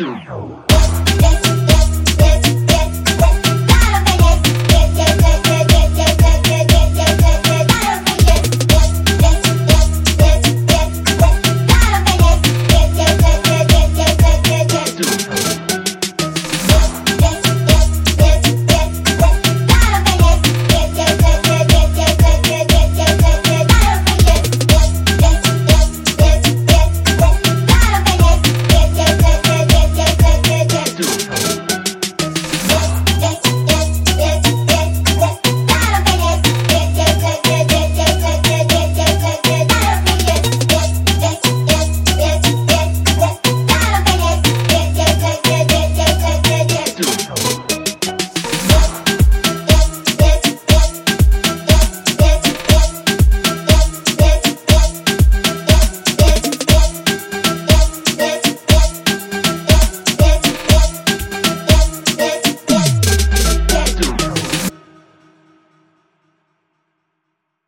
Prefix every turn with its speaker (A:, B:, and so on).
A: Bye.